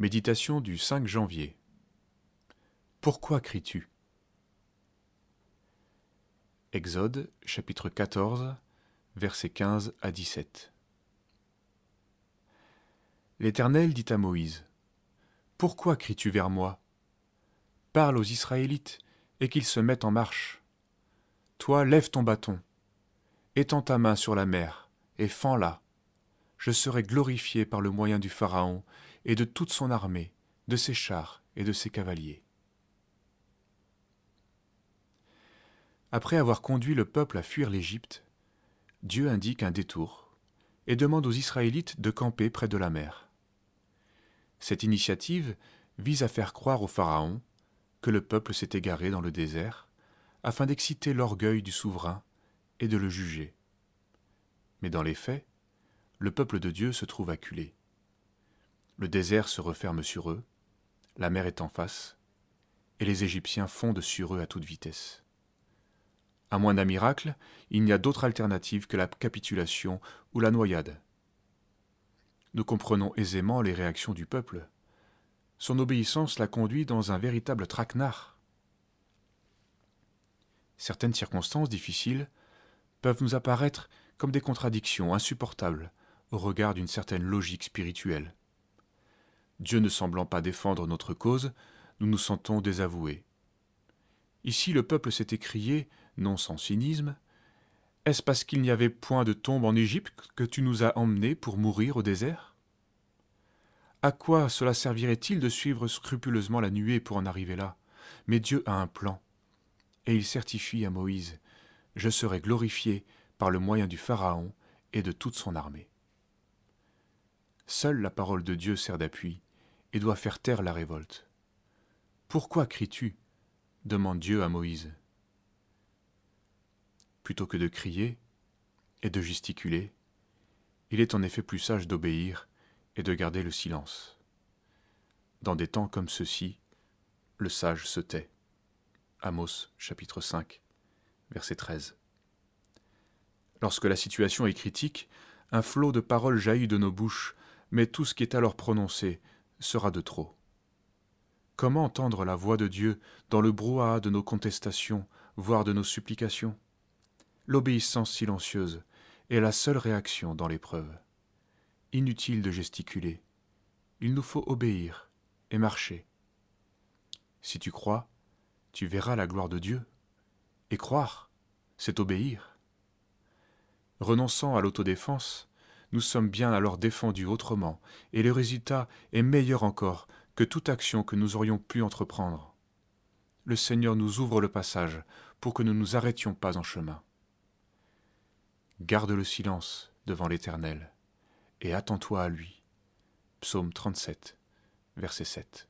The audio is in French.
Méditation du 5 janvier. Pourquoi cries-tu? Exode chapitre 14 versets 15 à 17. L'Éternel dit à Moïse, Pourquoi cries-tu vers moi? Parle aux Israélites et qu'ils se mettent en marche. Toi, lève ton bâton, étends ta main sur la mer et fends-la. Je serai glorifié par le moyen du Pharaon et de toute son armée, de ses chars et de ses cavaliers. Après avoir conduit le peuple à fuir l'Égypte, Dieu indique un détour et demande aux Israélites de camper près de la mer. Cette initiative vise à faire croire au Pharaon que le peuple s'est égaré dans le désert, afin d'exciter l'orgueil du souverain et de le juger. Mais dans les faits, le peuple de Dieu se trouve acculé. Le désert se referme sur eux, la mer est en face, et les Égyptiens fondent sur eux à toute vitesse. À moins d'un miracle, il n'y a d'autre alternative que la capitulation ou la noyade. Nous comprenons aisément les réactions du peuple. Son obéissance l'a conduit dans un véritable traquenard. Certaines circonstances difficiles peuvent nous apparaître comme des contradictions insupportables au regard d'une certaine logique spirituelle. Dieu ne semblant pas défendre notre cause, nous nous sentons désavoués. Ici le peuple s'est écrié, non sans cynisme, Est-ce parce qu'il n'y avait point de tombe en Égypte que tu nous as emmenés pour mourir au désert? À quoi cela servirait-il de suivre scrupuleusement la nuée pour en arriver là? Mais Dieu a un plan, et il certifie à Moïse, Je serai glorifié par le moyen du Pharaon et de toute son armée. Seule la parole de Dieu sert d'appui et doit faire taire la révolte. Pourquoi cries-tu? demande Dieu à Moïse. Plutôt que de crier et de gesticuler, il est en effet plus sage d'obéir et de garder le silence. Dans des temps comme ceux-ci, le sage se tait. Amos chapitre 5, verset 13. Lorsque la situation est critique, un flot de paroles jaillit de nos bouches, mais tout ce qui est alors prononcé sera de trop. Comment entendre la voix de Dieu dans le brouhaha de nos contestations, voire de nos supplications? L'obéissance silencieuse est la seule réaction dans l'épreuve. Inutile de gesticuler. Il nous faut obéir et marcher. Si tu crois, tu verras la gloire de Dieu. Et croire, c'est obéir. Renonçant à l'autodéfense, nous sommes bien alors défendus autrement, et le résultat est meilleur encore que toute action que nous aurions pu entreprendre. Le Seigneur nous ouvre le passage pour que nous ne nous arrêtions pas en chemin. Garde le silence devant l'Éternel et attends-toi à lui. Psaume 37, verset 7.